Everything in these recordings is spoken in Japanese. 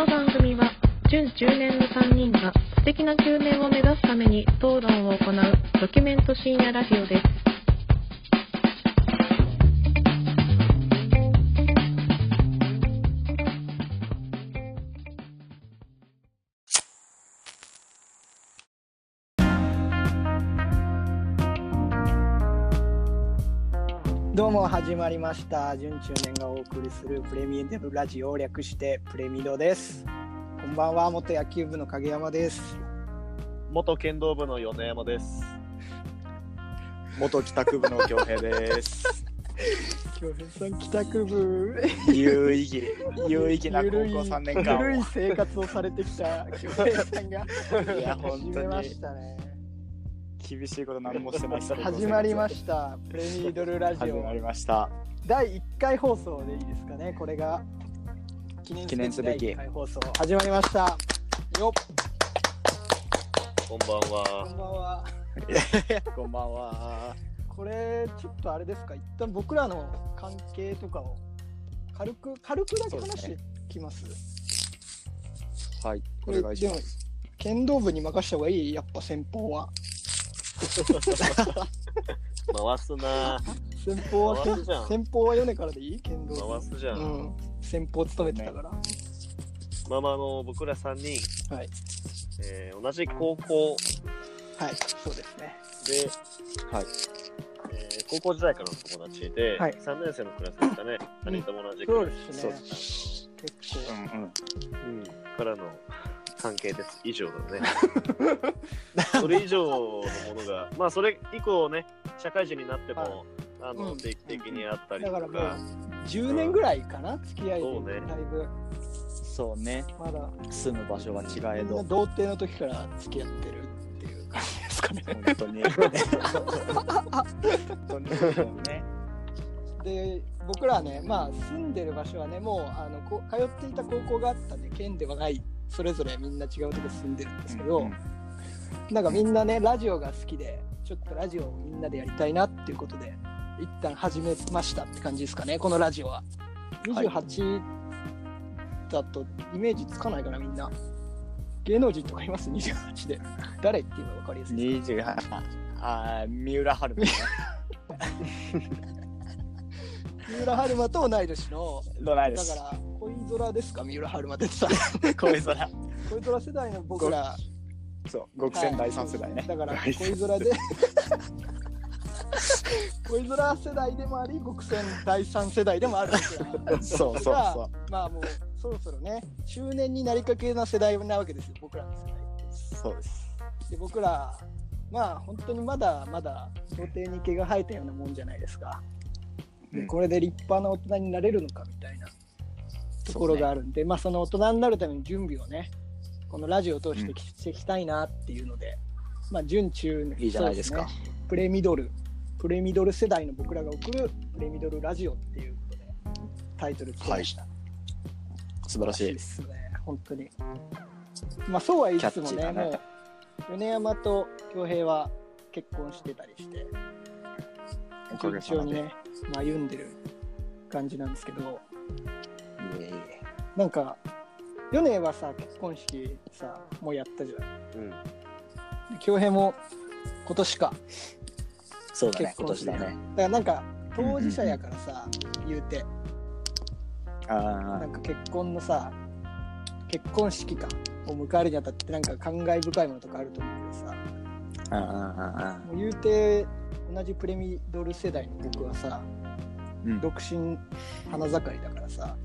この番組は準10年の3人が素敵な9年を目指すために討論を行うドキュメント深夜ラジオです。も始まりました準中年がお送りするプレミアムラジオを略してプレミドですこんばんは元野球部の影山です元剣道部の米山です。元帰宅部の恭平です。京平さん帰宅部有意義、有意義な高校ゆるい3年間ゆるいを。生活をされてきた京平さんがいや、本当始めまにしたね厳しいこと何もしてない始まりましした。プレミドルラジオ。始まりました。第1回放送でいいですかねこれが。記念記念すべき第1回放送。始まりました。よっ。こんばんこは。んばんは。こんばんは。これちょっとあれですか？一旦僕らの関係とかを軽く軽くだけ話してきます？はい、こお願いしま。でも剣道部に任した方がいい？やっぱ先方は 回すな。先方は回すじゃん。先方は米からでいい？剣道部。回すじゃん。うん。先方務めてたから、まあまああの僕ら三人、はい。えー同じ高校。はいそうですね。で、はい。えー高校時代からの友達で、はい。三年生のクラスでしたね。二人とも同じクそうラですねそうです結構。うん。うん、からの関係です。以上だね。それ以上のものが、まあそれ以降ね、社会人になっても、はいあのうん定期的にあったりとか、だからもう10年ぐらいかな付き合いでそうねだいぶそうね。まだ住む場所は違えど、童貞の時から付き合ってるっていう感じですかね本当に。本当にね。で僕らはねまあ住んでる場所はねもうあのこ通っていた高校があったんで県ではないそれぞれみんな違うとこ住んでるんですけど、うんなんかみんなねラジオが好きでちょっとラジオをみんなでやりたいなっていうことで一旦始めましたって感じですかねこのラジオは。はい。28だとイメージつかないかなみんな。芸能人とかいます？28で。誰って言えば分かりやすいですか？28。あー三浦春馬ね。三浦春馬と同い年の。どないです。だから恋空ですか？三浦春馬ってさ 恋空。恋空世代の僕。らそう、極戦第三世代ね。だから恋空で。恋空世代でもあり極戦第三世代でもある そうそうがそまあもうそろそろね中年になりかけな世代なわけですよ。僕らの世代う。そうです。で僕らまあ本当にまだまだ童貞に毛が生えたようなもんじゃないですか。でうん。これで立派な大人になれるのかみたいなところがあるんで、まあその大人になるための準備をねこのラジオを通してきしていきたいなっていうので、まあ準中いいじゃないですか。ね。プレミドルプレミドル世代の僕らが送るプレミドルラジオっていうことでタイトルつけました、素晴らしい。で。すね。本当に。まあそうは言いつつもね。ね。もう米山と恭平は結婚してたりしておか順げさまで。調にね、まあ、歩んでる感じなんですけどいえいえなんか米はさ結婚式さもうやったじゃん。うん。で恭平も今年か。そうだね、今結婚式年だね。だからなんか当事者やからさ、言うて。あなんか結婚のさ結婚式かを迎えるにあたってなんか感慨深いものとかあると思うけどさ。あ、ああ、もう言うて同じプレミドル世代の僕はさうん。独身花盛りだからさ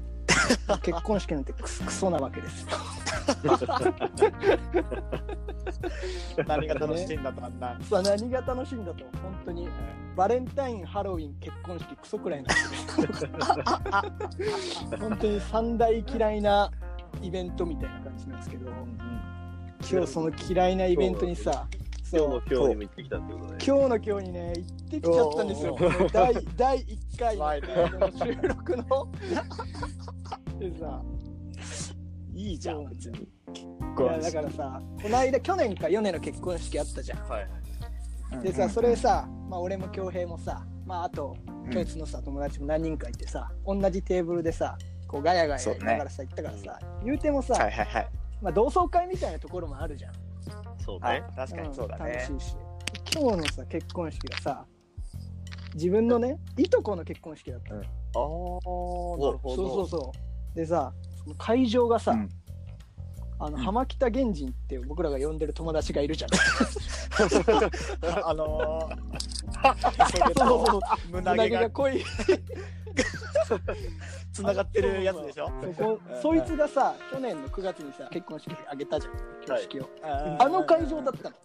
結婚式なんてクソなわけですよ。何が楽しいんだとあんな。何が楽しいんだと本当に。バレンタインハロウィン結婚式クソくらいなんですよ。本当に三大嫌いなイベントみたいな感じなんですけど今日その嫌いなイベントにさ今日の今日にも行ってきたってことで。今日の今日にね行ってきちゃったんですよ。第第1回。怖いね。の収録の。でさ。いいじゃん、別に。いやだからさこの間去年か4年の結婚式あったじゃん。はいはい。でさそれさ、まあ、俺も恭平もさ、まあ、あとうん。共通のさ友達も何人かいてさ同じテーブルでさこうガヤガヤそうね言いながらさ、行ったからさ、言うてもさ、はいはいはい。まあ、同窓会みたいなところもあるじゃん。そうはいね。。確かにそうだんね。楽しいし。今日のさ、結婚式がさ、自分のね、いとこの結婚式だったの。うんああ、なるほど。そうそうそう。でさ、その会場がさ、うんあのうん浜北源人って僕らが呼んでる友達がいるじゃん。あの そうそうそう。ー、胸毛が濃い。つながってるやつでしょ？そこうんそいつがさ、去年の9月にさ、結婚式あげたじゃん、挙式を。ああの会場だったの。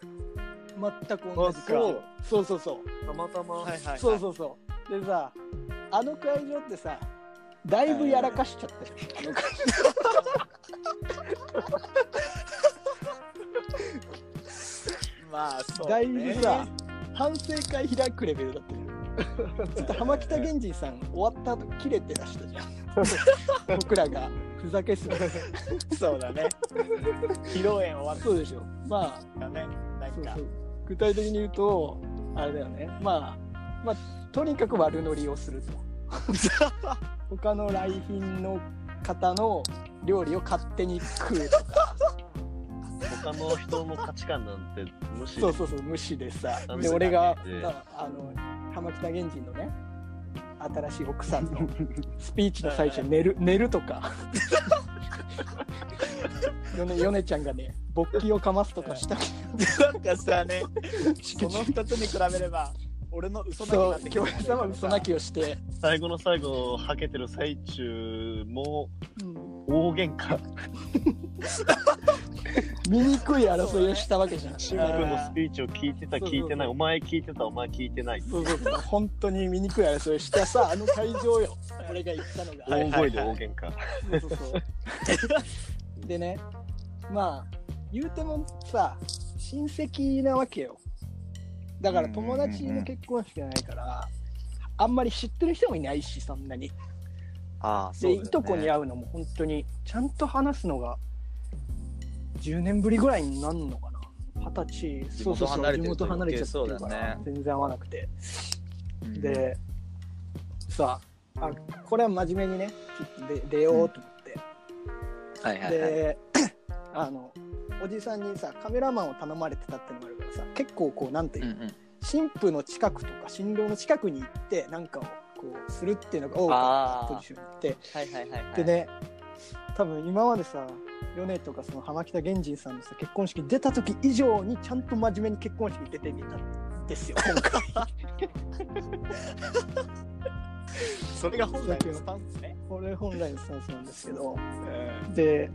全く同じ会場。そうそうそう。たまたま。はいはいはい。そうそうそう。でさ、あの会場ってさ、だいぶやらかしちゃったじゃん。あの会まあそう、だね。いぶさ、反省会開くレベルだったじゃん。ちょっと浜北源人さん終わった後切れてらしたじゃん。僕らがふざけすぎて。そうだね。披露宴終わっそうでしょ。まあ、たね。なんかそうそう。具体的に言うと、あれだよね。まあ、まあ、とにかく悪乗りをすると。他の来賓の方の料理を勝手に食うとか。他の人の価値観なんて無視そうそうそう、無視でさ。で、俺があの、浜北源人のね、新しい奥さんの スピーチの最初に寝る、寝るとか。ヨネヨネちゃんがね、勃起をかますとかした。なんかさね、その二つに比べれば、俺の嘘泣きなん、て京平さ嘘泣きをして、最後の最後、はけてる最中もうん大喧嘩。醜い争いをしたわけじゃん。シン君のスピーチを聞いてた、そうそうそう聞いてない、お前聞いてた、お前聞いてない。そうそうそう、本当に醜い争いをしたさ、あの会場よ。俺が言ったのが。大声で大喧嘩。そうそうそう。でね、まあ、言うてもさ、親戚なわけよ。だから友達の結婚式じゃないから、あんまり知ってる人もいないし、そんなに。ああ、で、いとこに会うのも本当に、ちゃんと話すのが、10年ぶりぐらいになるのかな。二十歳、地そうそうそう、地元離れちゃってるから、ね全然合わなくて。うん、で、さあ、これは真面目にね、ちょっと出出ようと思って。はいはいはい。で、あの、おじさんにさ、カメラマンを頼まれてたってのもあるからさ、結構こう、なんていうの、うんうん、新婦の近くとか、新郎の近くに行って、なんかをこう、するっていうのが多かったポジションに行って、はいはいはい、はい。でね、多分今までさ、ヨネとかその浜北源人さんのさ結婚式出た時以上にちゃんと真面目に結婚式出てみたんですよ、今回。それが本来のスタンスね。これ本来のスタンスなんですけど、うんで、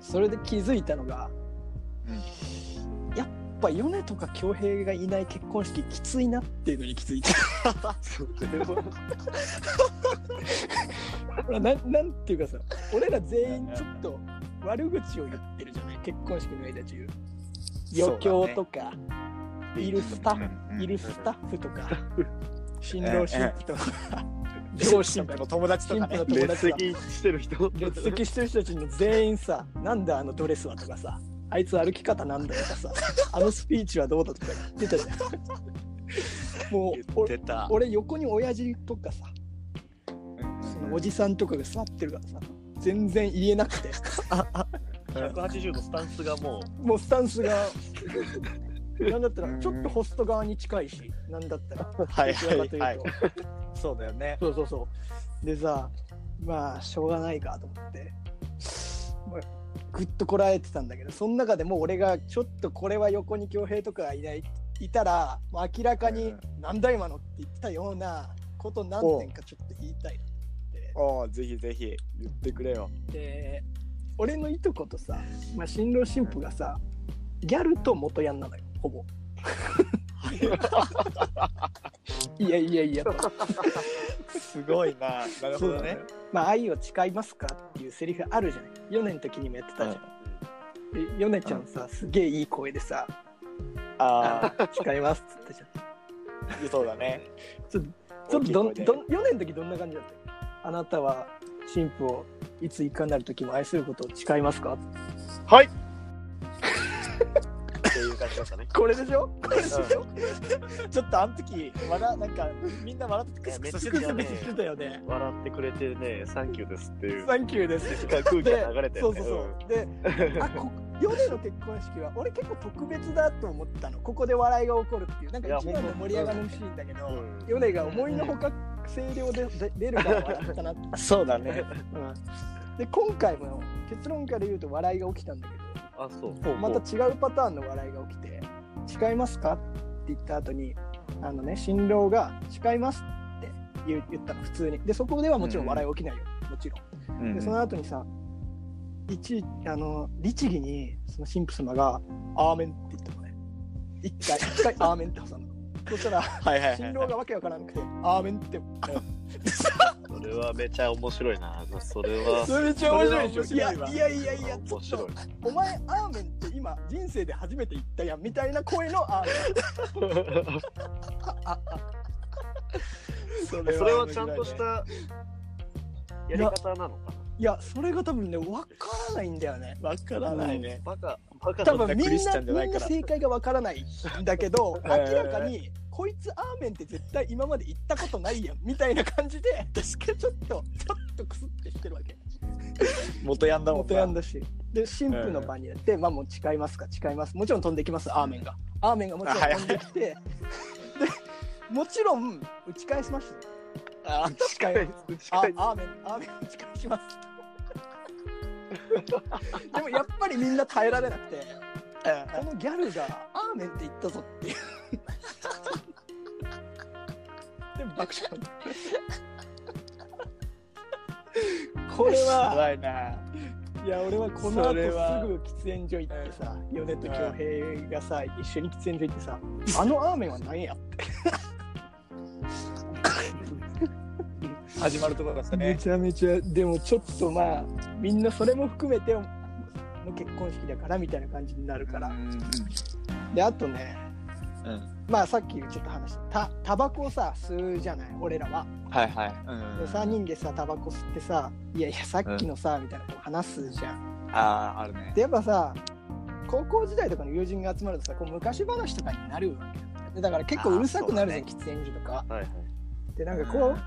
それで気づいたのが、やっぱ米とか恭平がいない結婚式きついなっていうのに気づいた。ほら ななんていうかさ、俺ら全員ちょっと悪口を言ってるじゃない、結婚式の間中。余興とか、いるスタッフ、いるスタッフとか、新郎新婦とか、上司とかの友達とかね新婦の。友達とか。列席してる人。列席してる人たちの全員さ、なんだあのドレスはとかさ、あいつ歩き方なんだよとかさ、あのスピーチはどうだとか言ってたじゃん。もう俺横に親父とかさ、おじさんとかが座ってるからさ、全然言えなくて、180度スタンスがももうスタンスが、なんだったらちょっとホスト側に近いし、なんだったら、はいどちらかというとはいはい。そうだよね。そうそうそう。でさ、まあ、しょうがないかと思って、まあ、ぐっとこらえてたんだけど、その中でも俺がちょっとこれは横に恭平とかがいない、いたら、まあ明らかにうん、なんだ今のって言ってたようなこと何点かちょっと言いたい。おお、ぜひぜひ言ってくれよ。で、俺のいとことさ、まあ、新郎新婦がさ、ギャルと元ヤンなのよ、ほぼ。いやいやいやと。すごいな。なるほどね。まあ、愛を誓いますかっていうセリフあるじゃない。ヨネの時にもやってたじゃん。でヨネちゃんさ、すげえいい声でさ、ああ誓いますっつったじゃん。あ、そうだね。ちょっとどん、どん、大きい声でヨネの時どんな感じだった？あなたは新婦をいついかなる時も愛することを誓いますか？はいっていう感じなんかね。これでしょ？これでしょ、ちょっとあの時、笑なんか、みんな笑ってクスクスしてたよねクスクスしてたよね。笑ってくれてね、サンキューですっていう。サンキューです。空気が流れてるね。そうそうそう。で、あこヨネの結婚式は俺結構特別だと思ったの。ここで笑いが起こるっていう。なんか一番の盛り上がるシーンだけど、うんヨネが思いのほか声量でで出るから笑ったなって。そうだね。うん、で、今回も結論から言うと笑いが起きたんだけあ、そう。ど、また違うパターンの笑いが起きて、誓いますか？って言った後に、あのね、新郎が誓いますって言ったの、普通に。で、そこではもちろん笑い起きないよ。もちろん。うんでその後にさ一あの律儀にその神父様が「アーメン」って言ったのね一回一回「アーメン」って挟んだのそしたらはいはいはい新郎がわけわからなくて「アーメン」って。それはめちゃ面白いな。それは。それめっちゃ面白いでしょ？いやそれは面白いやいやいやちょ面白い。っと。お前「アーメン」って今人生で初めて言ったやんみたいな声の「アーメン」そそれはちゃんとしたやり方なのかいやそれが多分ねわからないんだよね。わからないね。バカ多分みんなみんな正解がわからないんだけど 明えーらかにこいつアーメンって絶対今まで言ったことないやんみたいな感じで 確かちょっとちょっとクスってしてるわけ。元ヤンだもん元ヤンだし。で神父の場になって、まあもう誓いますか誓います。もちろん飛んできますアーメンが。アーメンがもちろん飛んできてでもちろん打ち返しましたあ打ちあ返アーメンアーメン打ち返しますでもやっぱりみんな耐えられなくてこのギャルが「アーメン」って言ったぞっていうで爆笑これは怖いな。いや俺はこの後すぐ喫煙所行ってさ米と恭平がさ一緒に喫煙所行ってさ「あのアーメンは何や?」って始まるところだっためね。ちゃめちゃでもちょっとまあみんなそれも含めての結婚式だからみたいな感じになるから、であとねうん。うんまあさっきちょっと話したたタバコをさ吸うじゃない俺らは、はいはい。で3人でさタバコ吸ってさ「いやいやさっきのさ」みたいなこと話すじゃん。ああ、あるね。でやっぱさ高校時代とかの友人が集まるとさこう昔話とかになるわけだから結構うるさくなるじゃん、あ喫煙所とか。はいはい。でなんかこう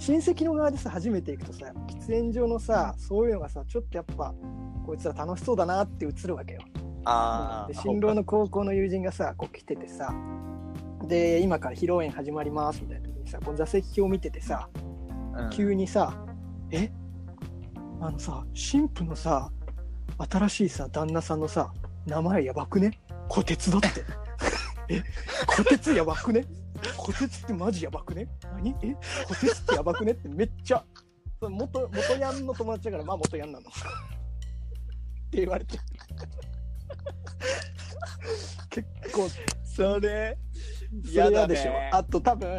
親戚の側でさ初めて行くとさ喫煙所のさそういうのがさちょっとやっぱこいつら楽しそうだなって映るわけよ。ああで、新郎の高校の友人がさこう来ててさで今から披露宴始まりますみたいな時にさこう座席表見ててさうん。急にさ「え？あのさ新婦のさ新しいさ旦那さんのさ名前やばくね？虎鉄だって。え？虎鉄やばくね？虎鉄ってマジやばくね？何？え？虎鉄ってやばくねってめっちゃ。元元ヤンの友達だからまあ元ヤンなの。って言われて。結構。それ、嫌でしょ、あと多分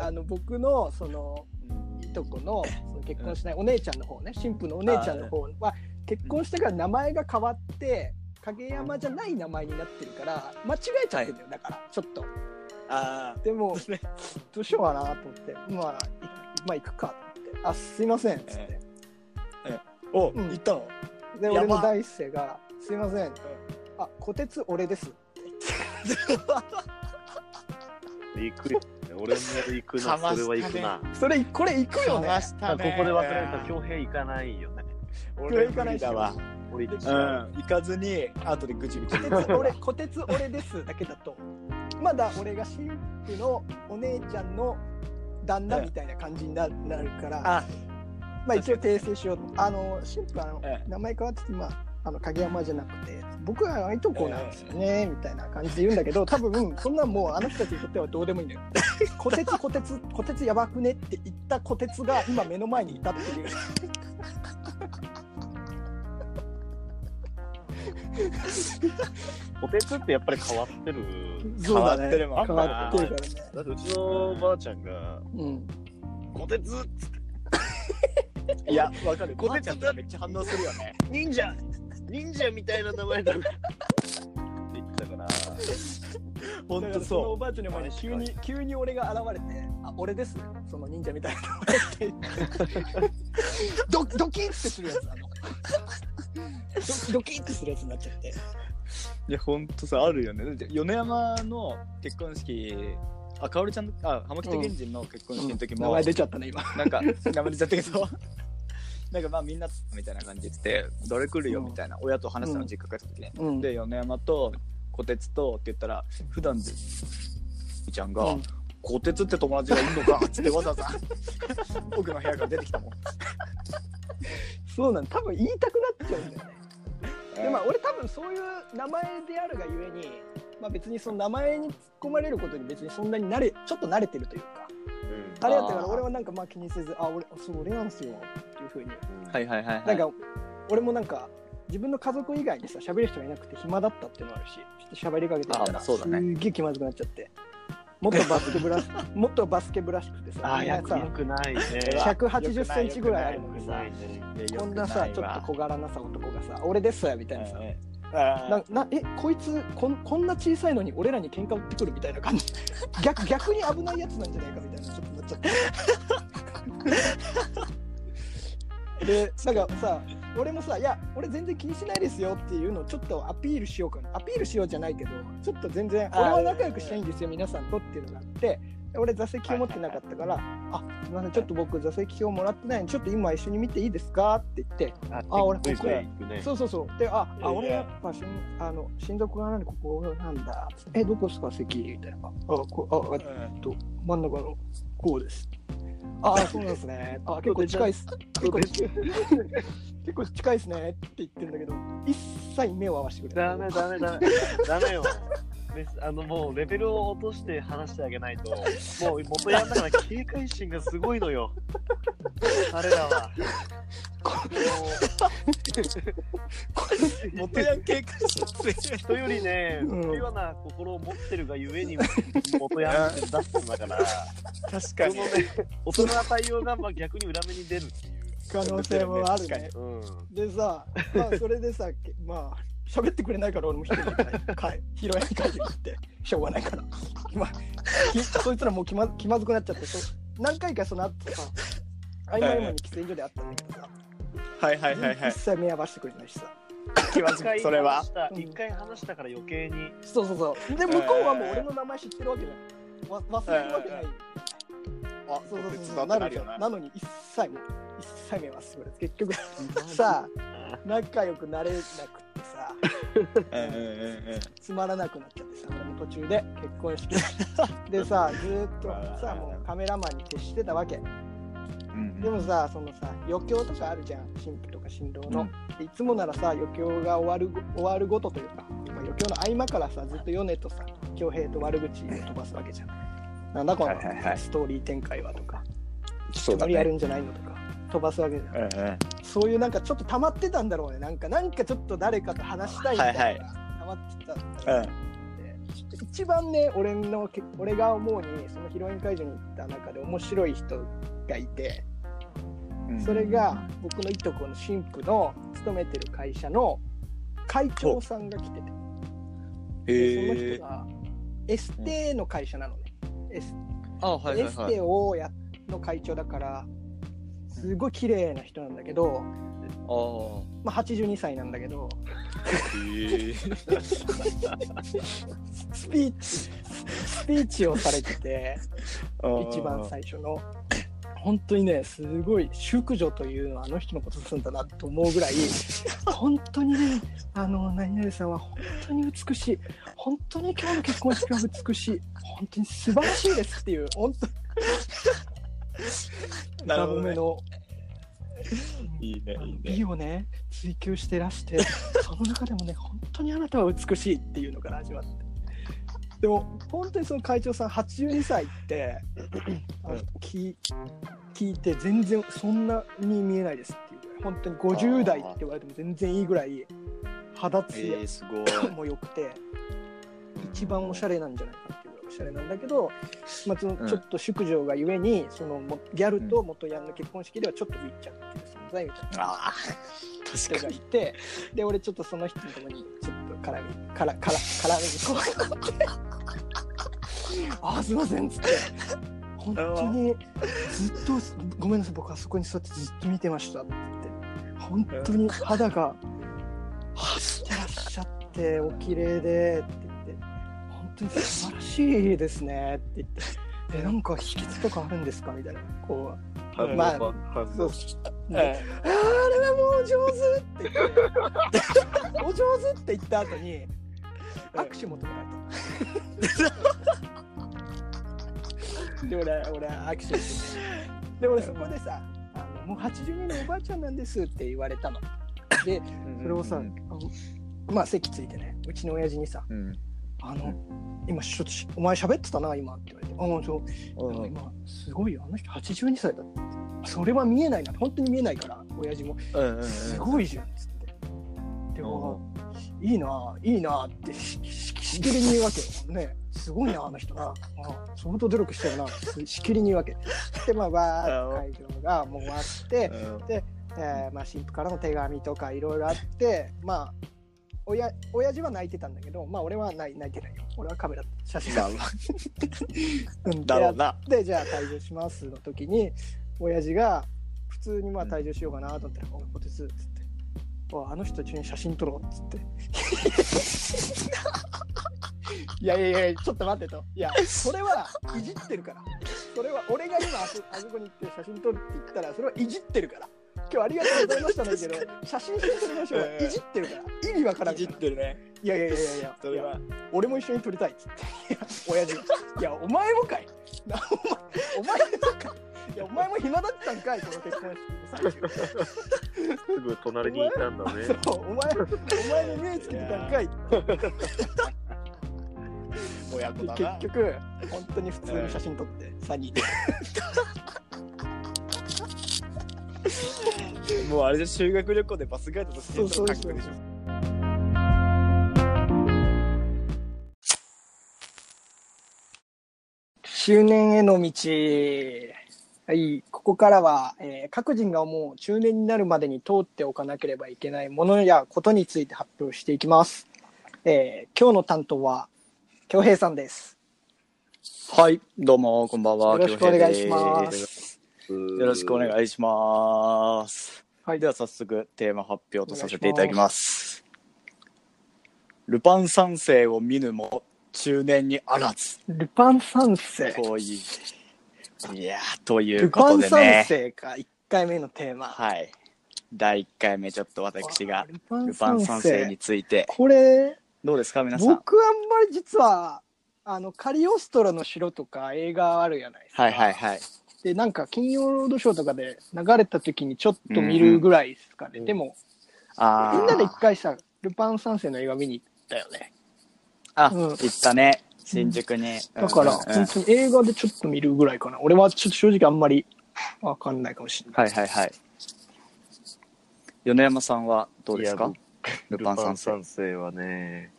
あの僕のそのいとこのその結婚しないお姉ちゃんの方ね。新婦のお姉ちゃんの方は結婚してから名前が変わって影山じゃない名前になってるから間違えちゃってんだよだからちょっとあでも どうしようかなと思って。まあいまあ行くかと思って「あすいません」っつって、あ、お、うん。行ったの？で俺の第一声が「すいません」あ虎鉄俺です」行くよ。俺も行くな、それは行くな。それこれ行くよね。かましたここでね忘れた恭平行かないよね。俺行かないだわ。俺行っうちゃう。ん、行かずに、後でぐちぐち 俺虎鉄俺ですだけだと。まだ俺が新婦のお姉ちゃんの旦那みたいな感じにななるから、あ、まあ一応訂正しよう。とあの新婦はあの、ええ。名前変わってて今あの影山じゃなくて僕はいとこなんですよね、みたいな感じで言うんだけど 多分そんなんもうあの人たちにとってはどうでもいいんだよ虎鉄虎鉄虎鉄やばくねって言った虎鉄が今目の前にいたっていう ポテツってやっぱり変わってる。そうだね。変わってるもん。変わってるからね。だってうちのばあちゃんが、うんポテツいや、わかる。こてつこてちゃんとかめっちゃ反応するよね。忍者。忍者みたいな名前だ。って言ってたから。ほんとそのおそばあちゃんの前に急に急に俺が現れて「あ俺ですその忍者みたいなのって言って。ドドキッてするやつあのドドキッてするやつになっちゃっていや、ほんとさ、あるよね。だって米山の結婚式、あ、かおるちゃんの、あ、浜北源氏の結婚式の時も、名前出ちゃったね、今。なんか、名前出ちゃったけど、なんかまあみんなみたいな感じでどれ来るよみたいな、親と話したの実家帰った時ね。うん。で、米山と小鉄とって言ったら、普段で、みちゃんが、うん小鉄って友達がいるのかっつってわざわざ 僕の部屋から出てきたもん。そうなん多分言いたくなっちゃうんだよね。でまあ俺多分そういう名前であるがゆえに、まあ、別にその名前に突っ込まれることに別にそんなに慣れちょっと慣れてるというかあれやったから俺はなんかまあ気にせずあ俺そう俺なんですよっていうふうにはいはいはい、はい。なんか俺もなんか自分の家族以外にさ喋る人がいなくて暇だったっていうのもあるしちょっと喋りかけてみたらあそうだねすっげえ気まずくなっちゃってもっとバスケブラ もっとバスケブらしくてさあよくよくないね。180センチぐらいあるのにさ。こんなさちょっと小柄なさ男がさ俺ですみたいなさ。なななえこいつこんこんな小さいのに俺らに喧嘩売ってくるみたいな感じ。逆逆に危ないやつなんじゃないかみたいなちょっとなっちゃって でなんかさ俺もさ「いや俺全然気にしないですよ」っていうのをちょっとアピールしようかなアピールしようじゃないけどちょっと全然俺は仲良くしたいんですよ皆さんとっていうのがあって俺座席表持ってなかったから「あすみませんちょっと僕座席表もらってないんでちょっと今一緒に見ていいですか?」って言ってああ俺ここね。そうそうそう。で、あ、ええあ俺やっぱしんあの親族がなんでここなんだ。え、どこですか席？みたいな。あ、こあ、えっと真ん中のこうです。あ、そうなんですね。あ、結構近いっす。結構 結構近いっすねって言ってるんだけど、一切目を合わせてくれない。ダメダメダメ。ダメよ。ねあのもうレベルを落として話してあげないと、もう元ヤンだから警戒心がすごいのよ。彼らは。も 元ヤン警戒してう人よりね、うんピュアな心を持ってるがゆえに元ヤンって出すんだから、確そのね、大人な対応がまあ逆に裏目に出るっていう。可能性もあるね。うん。でさ、まあそれでさ、け まあ喋ってくれないから俺も一人で帰拾いに帰ってきてしょうがないから。まあきそいつらもう気ま気まずくなっちゃって、何回かその後さ、合間合間に喫煙所で会ったんだけどさ、はいはいはいはい一。切目合わせてくれないしさ。気まず一回いそれは話したうん一回話したから余計に。そうそうそう。で、向こうはもう俺の名前知ってるわけじゃん。わ忘れるわけない。あそうそう別そう。なるよなのに一切一切目合わせてくれない。結局さ、仲良くなれなくってさ、うんうんうんうんつまらなくなっちゃってさ、俺も途中で結婚式 でさ、ずーっとさ、もうカメラマンに徹してたわけ。うんでもさ、そのさ、余興とかあるじゃん、新婦とか新郎の。でいつもならさ、余興が終わるご終わるごとというか、まあ、余興の合間からさ、ずっと米とさ、恭平と悪口を飛ばすわけじゃん。なんだこのはいはいはい。ストーリー展開はとか、そうだね。やるんじゃないのとか、飛ばすわけじゃん。うんうん。そういうなんかちょっと溜まってたんだろうね。なんか、なんかちょっと誰かと話したいみたいな。のが溜まってたんだろうね。で一番ね俺のけ俺が思うにそのヒロイン会場に行った中で面白い人がいてうん。それが僕のいとこの新婦の勤めてる会社の会長さんが来てて。でその人がエステの会社なのね、エスエスはいテをやの会長だからすごい綺麗な人なんだけど、あまあ、82歳なんだけどスピーチスピーチをされてて一番最初の本当にねすごい淑女というのはあの人のことするんだなと思うぐらい本当にねあの何々さんは本当に美しい。本当に今日の結婚式は美しい。本当に素晴らしいですっていう本当に。なるほどね。めのいいねいいね。美をね追求してらしてその中でもね本当にあなたは美しいっていうのから始まってでも本当にその会長さん82歳って あの聞聞いて全然そんなに見えないですっていうぐらい本当に50代って言われても全然いいぐらい肌ツヤえー、すごい。も良くて一番おしゃれなんじゃないかっていうぐらいおしゃれなんだけど、まあ、そのうん。ちょっと淑女がゆえにそのもギャルと元ヤンの結婚式ではちょっと浮いちゃうっていう存在みたいな人がいてで俺ちょっとその人のとこにちょっと絡みからから絡み。にこて「ああすいません」っつって。本当にずっと「ごめんなさい僕あそこに座ってずっと見てました」って言って。本当に肌が走ってらっしゃってお綺麗でって言って。本当に素晴らしいですねって言って。えなんか秘訣とかあるんですかみたいな。こうまあそうであれはもう上手って言って。お上手って言った後に握手求められた。で俺俺握手してで俺そこでさあのもう82のおばあちゃんなんですって言われたの。でそれをさ、あのまあ席ついてねうちの親父にさうん「あの今ちょっとしお前喋ってたな今」って言われて「あそう。うん。今すごいよ。あの人82歳だって。それは見えないな。本当に見えないから親父も。うんうんすごいじゃんっつって。でもいいないいなってしししきりに言うわけよ。ね。すごいなあの人な。あ相当努力してるな。しきりに言うわけ。でまあわーって会場がもう終わってえーまあ、新婦からの手紙とかいろいろあって、まあ、親親父は泣いてたんだけど、まあ、俺は泣い泣いてないよ。俺はカメラ、写真まあまうんだろうなで、じゃあ退場しますの時に、親父が普通にまあ退場しようかなと思ったら、おい、ポテツっつって、おいあの人たちに写真撮ろうっつって。いやいやいや、ちょっと待ってと。いや、それはいじってるから。それは俺が今あそあそこに行って写真撮るって言ったら、それはいじってるから。今日ありがとうございましたねけど、写真撮りましょう。いじってるから。意味わからんいじ。ってるねいやいやいやいやいや。それは俺も一緒に撮りたいっつって。いや、親父が。いや、お前もかい。なお前、お前もかい。いや、お前も暇だったんかい、この結婚式の最中。すぐ隣にいたんだね。そう、お前、お前に目つけてたんかい。親子だな結局、本当に普通に写真撮って、3人で。もうあれで修学旅行でバスガイドとしてそうそうそう書くでしょ周年への道。はい、ここからは、えー各人が思う中年になるまでに通っておかなければいけないものやことについて発表していきます。えー今日の担当は、京平さんです。はいどうもこんばんはよろしくお願いします。よろしくお願いします。はい。では早速テーマ発表とさせていただきます。ルパン三世を見ぬも中年にあらず。ルパン三世？こういういやーというルことパン三でね世か、1回目のテーマ。はい。第1回目ちょっと私がルパンルパン三世について。これ、どうですか皆さん？僕あんまり実は、あの、カリオストロの城とか映画あるじゃないですか。はいはいはいで、なんか、金曜ロードショーとかで流れた時にちょっと見るぐらいですかね。うんでも、あーみんなで一回さ、ルパン三世の映画見に行ったよね。あ、うん行ったね新宿に、だから、うんうんうん本当に映画でちょっと見るぐらいかな。俺はちょっと正直あんまりわかんないかもしれない。はいはいはい米山さんはどうですか？ルルパン三世パン三世はね、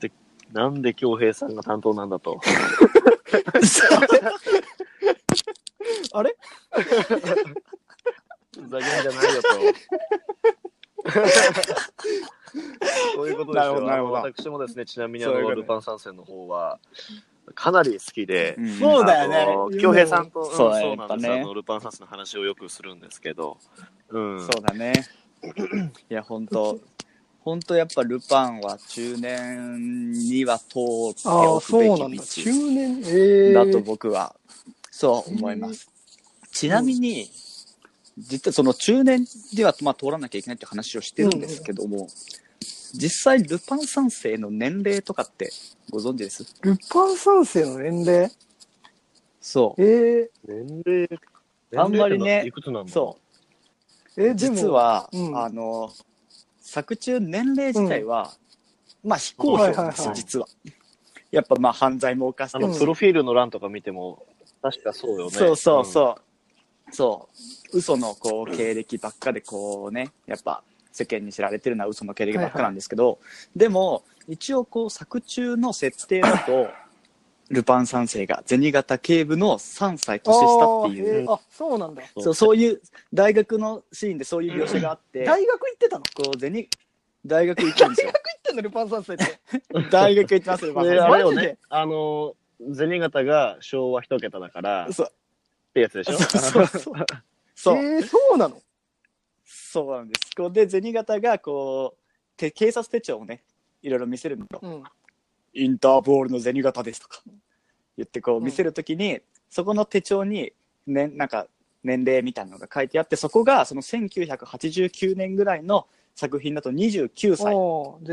で、なんで京平さんが担当なんだと。あれ？ふざけんじゃないよと。そういうことですなるほどよ。なるほど。私もですね、ちなみにあの、そういうことルパン三世の方は、かなり好きで、ん。そうだよね。あの京平さんと、そうだねんなんです、やっぱね。あの、ルパン三世の話をよくするんですけど、うん。そうだね。いや本当本当やっぱルパンは中年には通ってああ、おくべそうなんだ。き中年、ええ道だと僕はそう思います、ちなみに実はその中年ではまあ通らなきゃいけないって話をしてるんですけども、実際ルパン三世の年齢とかってご存知です？ルパン三世の年齢？そう。ええ年齢、あんまりね年齢っていくつなんだそう。えでも、実は、うん。あの作中年齢自体は、まあ非公表なんですよ、はいはいはい。実は。やっぱまあ犯罪も犯してるあの、プロフィールの欄とか見ても、確かそうよね。そうそうそう、そう。嘘のこう経歴ばっかでこうねやっぱ世間に知られてるのは嘘の経歴ばっかなんですけど、でも一応こう作中の設定だと ルパン三世が銭形警部の3歳年下っていう。あそうなんだ。うんそうそういう大学のシーンでそういう描写があって、大学行ってたの？こう銭大学行ったんですよ。行ってんのルパン三世って。大学行ってますよ、ルパンで、三あれよマジで。ね、あの、銭形が昭和一桁だから、そう。てやつでしょ？そうそうそう。そう、えー、そうなの？そうなんです。こうで、銭形がこう、て警察手帳をねいろいろ見せるんだよ。うん。インターポールの銭形ですとか。言ってこううん。見せるときに、そこの手帳に、ね、なんか年齢みたいなのが書いてあってそこがその1989年ぐらいの作品だと29歳。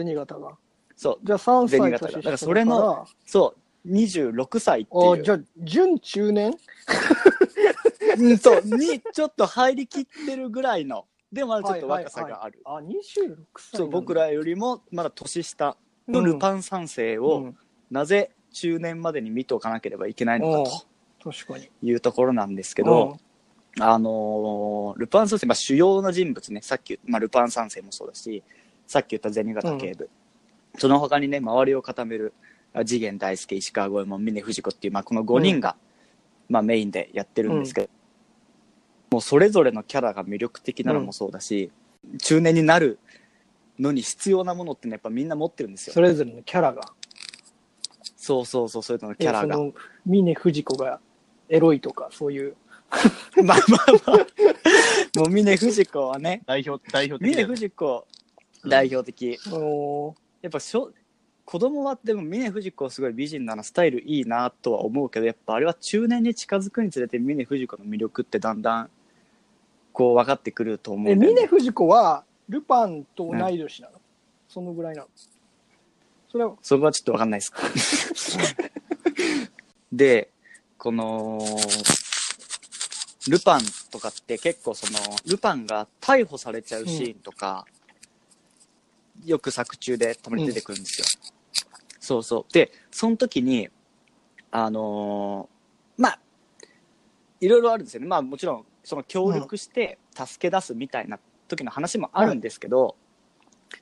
銭形が。そう。じゃあ3歳銭形が年下だからそれのそう26歳っていう。じゃあ、準中年？うんそうにちょっと入りきってるぐらいの。でもまだちょっと若さがある、あ、26歳そう僕らよりもまだ年下のうん。ルパン三世を、うん。なぜ中年までに見ておかなければいけないのか確かに。というところなんですけど、あのールパン三世、まあ、主要な人物ね、さっき、まあ、ルパン三世もそうだし、さっき言った銭形警部、その他にね、周りを固める、あ次元大介、石川五右衛門、峰不二子っていう、まあ、この5人が、まあ、メインでやってるんですけど、もうそれぞれのキャラが魅力的なのもそうだし、中年になるのに必要なものってね、やっぱみんな持ってるんですよ。それぞれのキャラが。そうそうそう、そういうののキャラが。えその、峰不二子がエロいとか、そういう。まあまあまあ、もう峰不二子はね、代表、代表的峰不二子代表的。おーやっぱしょ子供はでも峰不二子すごい美人だなスタイルいいなとは思うけどやっぱあれは中年に近づくにつれて峰不二子の魅力ってだんだんこう分かってくると思え、うんだよね。峰不二子は、ルパンと同い年なの、そのぐらいなの？それは、そこはちょっと分かんないです。でこのルパンとかって結構そのルパンが逮捕されちゃうシーンとか、よく作中でたまに出てくるんですよ、そうそう。でその時にあのーまあいろいろあるんですよね。まあもちろんその協力して助け出すみたいな時の話もあるんですけど、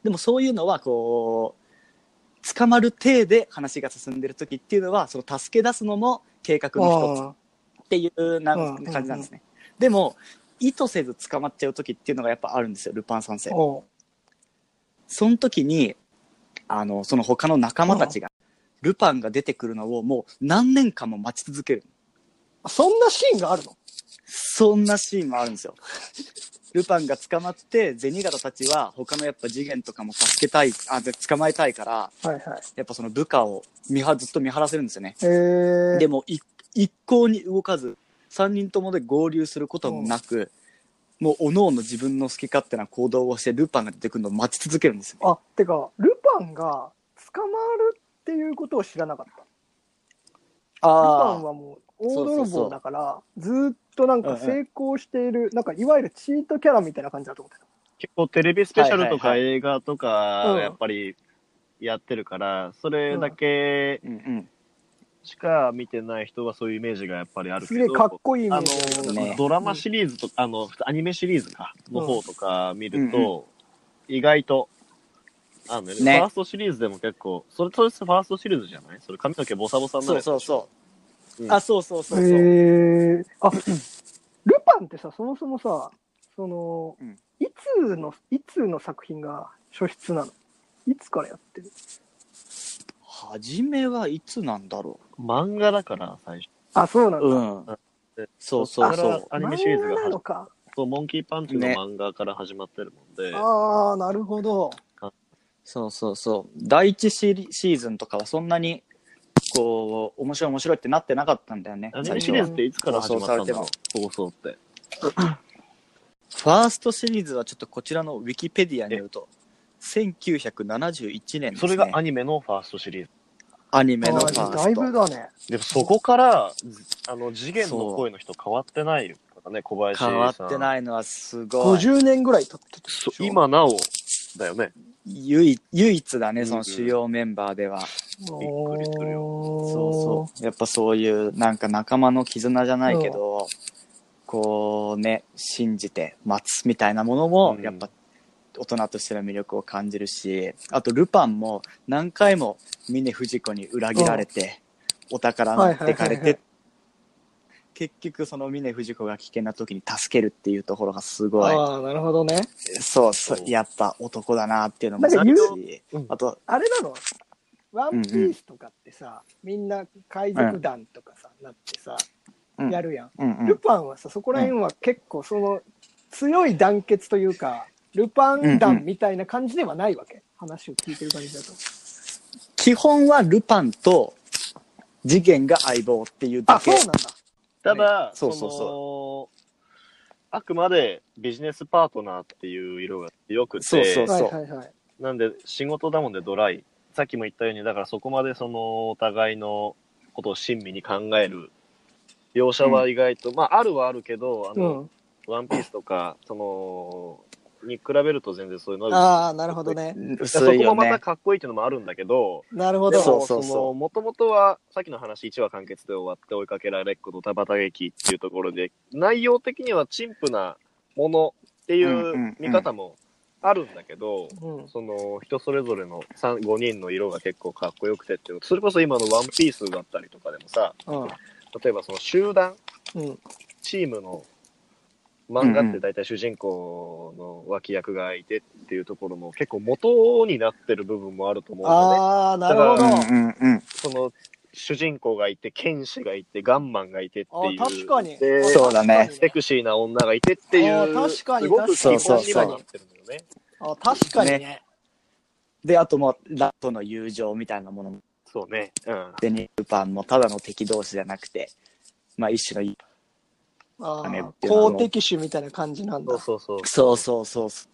でもそういうのはこう捕まる体で話が進んでる時っていうのはその助け出すのも計画の一つあっていうなうん感じなんですね。でも、意図せず捕まっちゃう時っていうのがやっぱあるんですよ、ルパン三世。その時に、あの、その他の仲間たちが、ルパンが出てくるのをもう何年間も待ち続ける。ーそんなシーンがあるの？そんなシーンもあるんですよ。ルパンが捕まって、銭形たちは他のやっぱ次元とかも助けたい、あ、で捕まえたいから、はいはい。やっぱその部下を見張ずっと見張らせるんですよね。えー、でもい一向に動かず3人ともで合流することもなく、もうおのおの自分の好き勝手な行動をしてルパンが出てくるのを待ち続けるんですよ、ね、あ、てか、ルパンが捕まるっていうことを知らなかった。ルパンあはもう大泥棒だから、ずーっとなんか成功している、なんかいわゆるチートキャラみたいな感じだと思ってた。結構テレビスペシャルとかはい映画とかうんやっぱりやってるから、それだけうんうんしか見てない人はそういうイメージがやっぱりあるけど、すげえかっこいいイメあージだけどの、ねドラマシリーズとか、あの、アニメシリーズか、の方とか見ると、意外と、あのね、ね。ファーストシリーズでも結構、それ、それファーストシリーズじゃない？それ髪の毛ボサボサになそうそうそう、うん。あそうそうそうそう、へえあ、ルパンってさ、そもそもさ、その、うん。いつの、いつの作品が初出なの？いつからやってる？初めはいつなんだろ漫画だから、最初。あ、そうなんだ。ううんでそうそうそうアニメシリーズが漫画な始まのか。そう、モンキーパンチのね漫画から始まってるもんで、ああ、なるほど。そうそうそう第一シリシーズンとかはそんなにこう面白い面白いってなってなかったんだよねアニ最初はメシリーズっていつから始まったんだろ放う放送って。ファーストシリーズはちょっとこちらのウィキペディアによると1971年です、ね、それがアニメのファーストシリーズ。アニメのファーストぶだね。でもそこから、あの、次元の声の人変わってないからね、小林さん。変わってい。ないのはすごい50年ぐらい経ってたでしょ。今なお、だよね。唯唯一だねうんその主要メンバーでは、おー、びっくりするそうそうやっぱそういうなんか仲間の絆じゃないけど、こうね信じて待つみたいなものもうんやっぱ大人としての魅力を感じるしあとルパンも何回も峰不二子に裏切られて、お宝持ってかれて結局その峰不二子が危険な時に助けるっていうところがすごい。ああ、なるほどね。そうそうやっぱ男だなっていうのもある言しうん。あとあれなの？ワンピースとかってさ、みんな海賊団とかさ、なってさ、うん。やるやん。うんうん。ルパンはさ、そこら辺は結構その強い団結というか、ルパン団みたいな感じではないわけ。話を聞いてる感じだと。基本はルパンと次元が相棒っていうだあ、けそうなんだ。ただ、そうそうそう。あくまでビジネスパートナーっていう色が強くて、そうそうはいはいはい。なんで仕事だもんでドライ。さっきも言ったように、だからそこまでそのお互いのことを親身に考える描写は意外と、まああるはあるけど、あうの、ん。ワンピースとか、その、に比べると全然そういうのはああ、なるほどね。そこもまたね。かっこいいっていうのもあるんだけど、なるほど。そうそうそうの、もともとは、さっきの話1話完結で終わって追いかけられっこと田畑劇っていうところで、内容的には陳腐なものっていんう見方もあるんだけど、うん。その人それぞれの3 5人の色が結構かっこよくてっていうそれこそ今のワンピースだったりとかでもさ、うん。例えばその集団、うん。チームの漫画って大体主人公の脇役がいてっていうところの結構元になってる部分もあると思うんだよね。ああ、なるほど。うんあうんうん。その主人公がいて、剣士がいて、ガンマンがいてっていう。確かに。でそうだねセクシーな女がいてっていう。あー確かにすごく基確かに本にはなってるんだよね。あ確かにね。で、あともう、ラットの友情みたいなものも、そうね。うん。デニー・ルパンもただの敵同士じゃなくて、まあ一種の、あねあ公的種みたいな感じなんだそう。そうそう。そうそうそうそ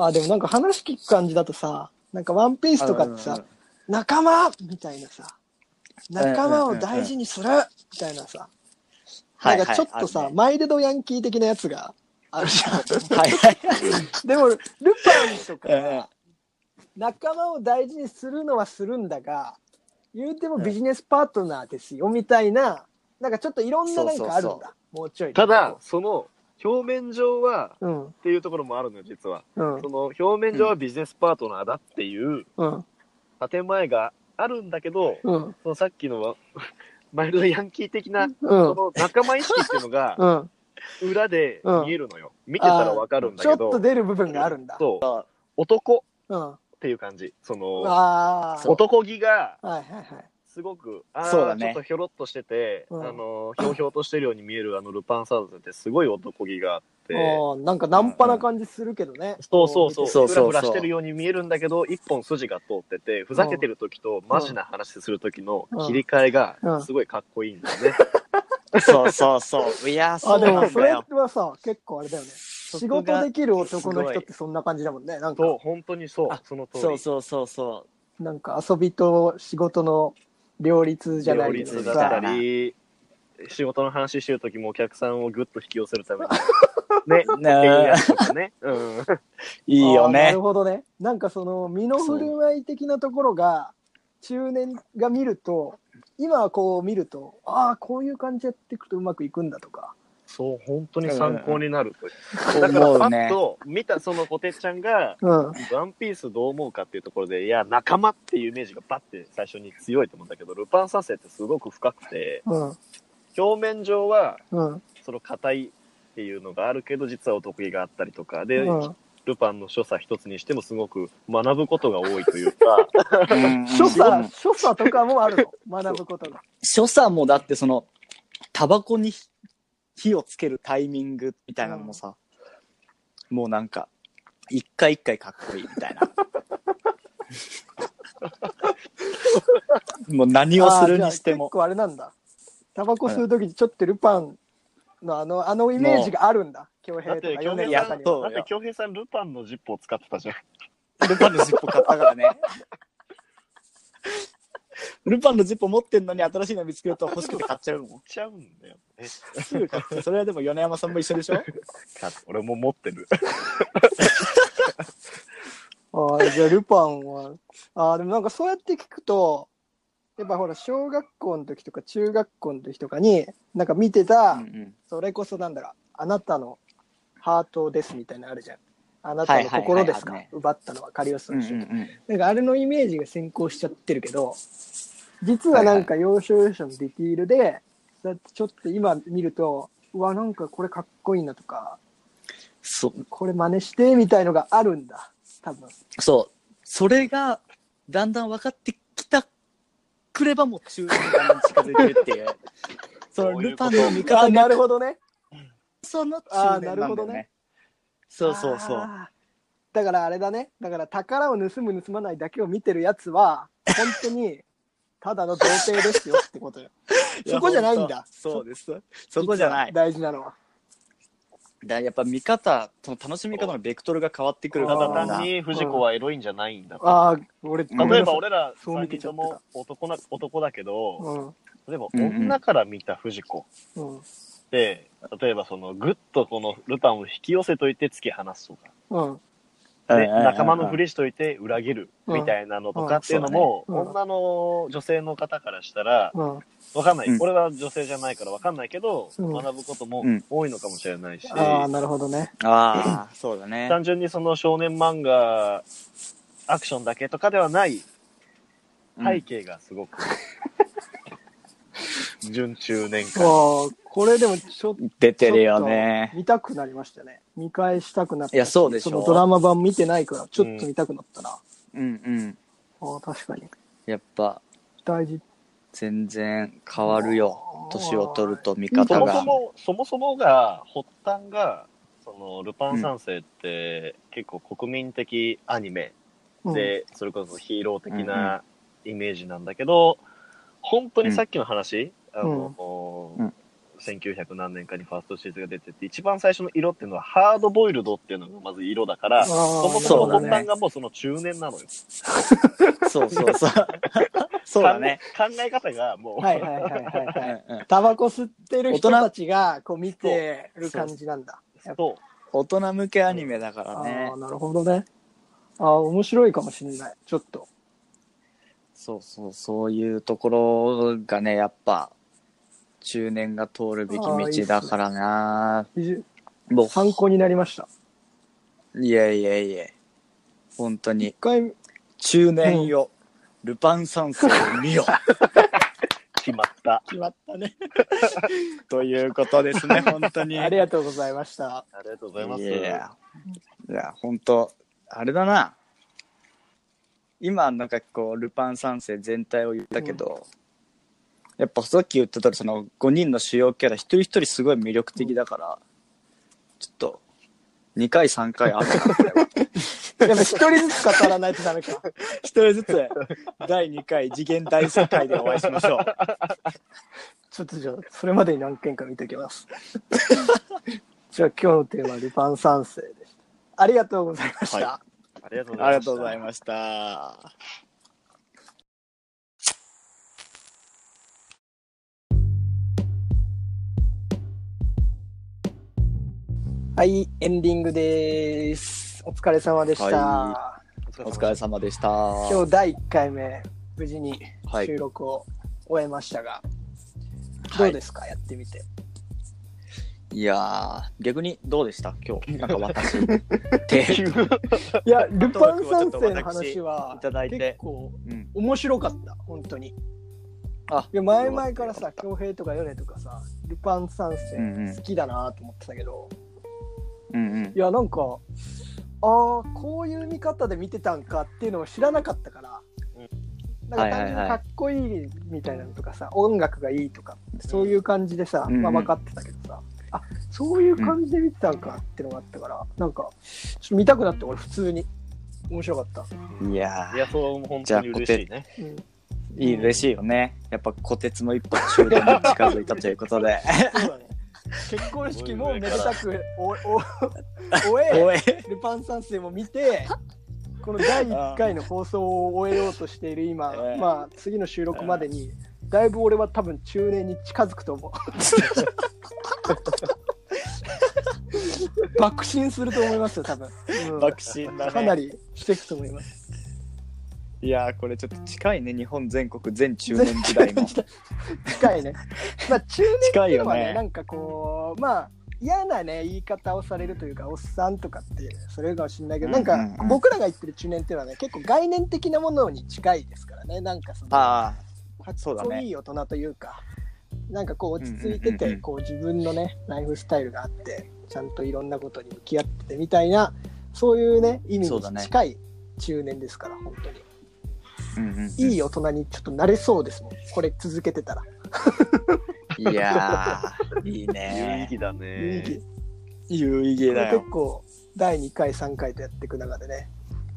あでもなんか話聞く感じだとさ、なんかワンピースとかってうんさ、仲間みたいなさ、仲間を大事にするみたいなさ、う。なんかちょっとさ、はいはいマイルドヤンキー的なやつがあるじゃん。はいはい。でも、ルパンとか仲間を大事にするのはするんだが、言うてもビジネスパートナーですよ、みたいな、なんかちょっといろんななんかあるんだ。そうそうもうちょい。ただ、、その、表面上は、うん、っていうところもあるのよ、実は。うんそ、の、表面上はビジネスパートナーだっていううん、建前があるんだけど、うん、そのさっきのは、マイルドヤンキー的な、うんそ、の仲間意識っていうのが、うん。裏で見えるのよ。見てたらわかるんだけどちょっと、出る部分があるんだ。そう、男うん。っていう感じ。その。男気がはいはいはい。すごく、ああ、そうだねちょっとひょろっとしてて、うんあの、ひょうひょうとしてるように見えるあのルパン三世ってすごい男気があって、あーなんかナンパな感じするけどね。そうそうそう、そうそうそうふらふらしてるように見えるんだけど、一本筋が通ってて、ふざけてる時とマジな話する時の切り替えがうんすごいかっこいいんだよね。そうそうそう。いや、そあ、うでもそれ。はさ、結構あれだよね。仕事できる男の人ってそんな感じだもんね。なんか、そう、本当にそうあ、その通り。そうそうそうそなんか遊びと仕事の両立じゃない両けど立だったさ。り、仕事の話してる時もお客さんをぐっと引き寄せるために、ね、ねね。うん。いいよねなる。ほどね。なんかその身の振る舞い的なところが中年が見ると、今はこう見ると、ああ、こういう感じやっていくとうまくいくんだとか。そう、本当に参考になるという。だからパッ思うね。と見たそのコテちゃんが、うん。ワンピースどう思うかっていうところで、いや、仲間っていうイメージがバッて最初に強いと思うんだけど、ルパン三世ってすごく深くて、うん。表面上は、うん。その硬いっていうのがあるけど、実はお得意があったりとか、で、うん。ルパンの所作一つにしてもすごく学ぶことが多いというか、うん所作、所作とかもあるの？学ぶことが。所作もだってその、タバコに火をつけるタイミングみたいなのもさ、もうなんか、一回一回かっこいいみたいな。もう何をするにしてあーじゃあ結も。構あれなんだ。タバコ吸うときにちょっとルパンのあの、あのイメージがあるんだ。京平とかだって京米平さん、中にそうだって京平さんルパンのジップを使ってたじゃん。ルパンのジッポ買ったからね。ルパンのジッポ持ってんのに新しいの見つけると欲しくて買っちゃうもん。ちゃうんだよね。すぐ買って。それはでも米山さんも一緒でしょ？か俺も持ってる。ああ、じゃあルパンは、ああ、でもなんかそうやって聞くと、やっぱほら、小学校の時とか中学校の時とかに、なんか見てた、うんうんそれこそなんだろう、あなたのハートですみたいなのあるじゃん。あなたのはいはいはい心ですか、あるね奪ったのはカリオスうんの人、うんうんなんかあれのイメージが先行しちゃってるけど、実はなんか要所要所のディティールで、だってちょっと今見ると、うわ、なんかこれかっこいいなとか、そう、これ真似してみたいのがあるんだ、多分。そう。それが、だんだん分かってきたくればもう中年にだんだん近づいてるっていう。そのルパンの味あな方がるほどね。その中年なんだよねなるほどね。そうそうそう。だからあれだね。だから宝を盗む盗まないだけを見てるやつは、本当に、ただの童貞ですよってことよ。そこじゃないんだ。そうです。そこじゃない。大事なのは。だやっぱ見方、その楽しみ方のベクトルが変わってくるかただ単に藤子はエロいんじゃないんだ。ああ、俺、ん例えば俺ら3そ人とも男な男だけど、うん。例えば女から見た藤子うん。って、例えばそのぐっとこのルパンを引き寄せといて突き放すとか、うん。仲間のふりしといて裏切るみたいなのとかっていうのも、うん。うん。そう女の女性の方からしたら、うん。わかんない、うん。俺は女性じゃないからわかんないけど、うん。学ぶこともうん。多いのかもしれないし、ああ、なるほどね。ああ、そうだね。単純にその少年漫画、アクションだけとかではない背景がすごく、準中年間。ああ、これでもちょっと。出てるよね。見たくなりましたね。見返したくなったし。いやそうでしょのドラマ版見てないから、ちょっと見たくなったな。うんうん。ああ、確かに。やっぱ、大事。全然変わるよ。年を取ると見そ方が。もそも、そもそもが、発端が、その、ルパン三世って、結構国民的アニメうん、で、それこそヒーロー的なイメージなんだけど、本当にさっきの話、あの、うん1900何年かにファーストシーズンが出てて、一番最初の色っていうのはハードボイルドっていうのがまず色だから、そもそもがもうその中年なのよ。そうそうそう。そうだね。考え方がもう、はいはいはいはいはい。うんうんタバコ吸ってる人たちが、こう見てる感じなんだ。そう大人向けアニメだからあねあ、。なるほどね。ああ、面白いかもしれない。ちょっと。そうそう、そういうところがね、やっぱ、中年が通るべき道だからな。もう、参考になりました。いやいやいや、本当に一、回、中年よ、ルパン三世を見よ。決まった。決まったね。ということですね、本当に。ありがとうございました。ありがとうございます。いや、いや、本当あれだな。今、なんかこう、ルパン三世全体を言ったけど、やっぱさっき言ってたその5人の主要キャラ一人一人すごい魅力的だから、ちょっと、2回3回あるな、これは。やっぱ一人ずつ語らないとダメか。一人ずつ、第2回次元大世界でお会いしましょう。ちょっとじゃあ、それまでに何件か見ておきます。じゃあ今日のテーマはルパン三世でした。ありがとうございました。はありがとうございます。ありがとうございました。はい、エンディングです。お疲れ様でした。はお疲れ様でした。今日第1回目、無事にはい収録を終えましたが、はいどうですか、やってみて。いやー、逆にどうでした？今日。なんか私、手、いや、ルパン三世の話はいただいて結構うん。面白かった、本当に。あいや前々からさ、恭平とかヨネとかさ、ルパン三世好きだなと思ってたけど、うんうんい。や、なんか、ああ、こういう見方で見てたんかっていうのを知らなかったから、なんか単純にかっこいいみたいなのとかさ、音楽がいいとか、そういう感じでさ、うんうんまあ分かってたけどさ、あそういう感じで見てたんかっていうのがあったから、なんか、ちょっと見たくなって、俺普通に。面白かった。いやいや、そう、本当に嬉しいね。うん、ー、いい、嬉しいよね。やっぱ、虎鉄も一歩終了に近づいたということで。そうだね。結婚式もめでたくおお 終え。ルパン三世も見て、この第1回の放送を終えようとしている今、ええまあ次の収録までに、だいぶ俺は多分中年に近づくと思う。爆心すると思いますよ、多分。うん爆心だね。かなりしていくと思います。いやー、これちょっと近いね。日本全国全中年時代の。近いね。まあ中年って近いはね、なね。んかこう、まあ、嫌なね、言い方をされるというか、おっさんとかって、それかもしれないけど、なんかうんうんうん僕らが言ってる中年っていうのはね、結構概念的なものに近いですからね、なんかその、あかそうだねっこいい大人というか、なんかこう落ち着いてて、こう自分のね、ライフスタイルがあって、ちゃんといろんなことに向き合っててみたいな、そういうね、意味に近い中年ですから、本当に。あ。うんうんうん。いい大人にちょっとなれそうですもん、これ続けてたら。いやー、いい有意ね義だ有意ね義。有意義だよ結。構第2回3回とやっていく中でね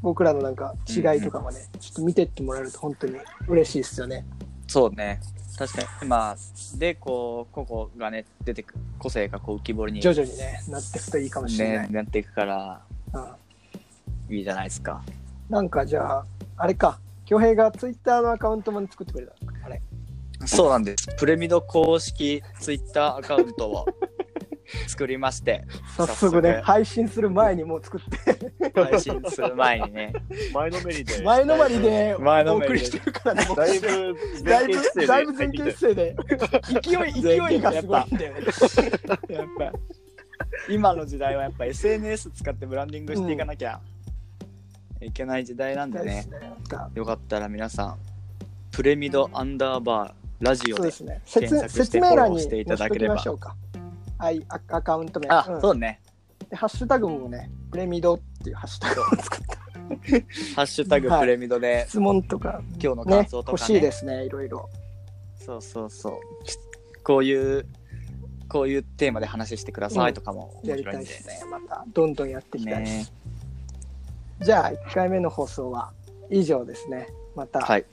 僕らのなんか違いとかもね、ちょっと見てってもらえると本当に嬉しいですよねそうね。確かに。まあ、で、こう、個々がね、出てく、個性がこう浮き彫りに、徐々にねなっていくといいかもしれなねい、、なっていくから、うん、いいじゃないですか。なんかじゃああれか恭平がツイッターのアカウントも作ってくれた。あれ。そうなんです。プレミド公式ツイッターアカウントを 作りまして、早速ね早速。配信する前にもう作って。配信する前にね、前のめりで。前のまりでお前のめりで。送りしてるからね僕。だいぶだい前傾姿勢でぶだいぶ前傾姿勢で。勢い 勢いがすごいんだよね。やっぱ、今の時代はやっぱ SNS 使ってブランディングしていかなきゃいけない時代なんでね。よかったら皆さん、プレミドアンダーバーラジオで検索して説明欄にフォローしていただければ。載せときましょうかはいアアカウント名。あ、うん。そうね、でハッシュタグもねプレミドっていうハッシュタグを作ったハッシュタグプレミドで、質問とか今日のね感想とか、ね。欲しいですねいろいろ。そうそうそう。こういう、こういうテーマで話してくださいとかもやり面白いんで。たいですね。またどんどんやっていきたいです、ね。じゃあ1回目の放送は以上ですね。またはい。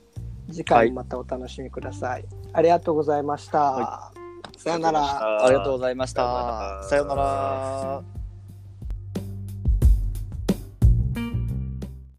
次回もまたお楽しみください、ありがとうございました、はさよなら。ありがとうございました。ささよなら。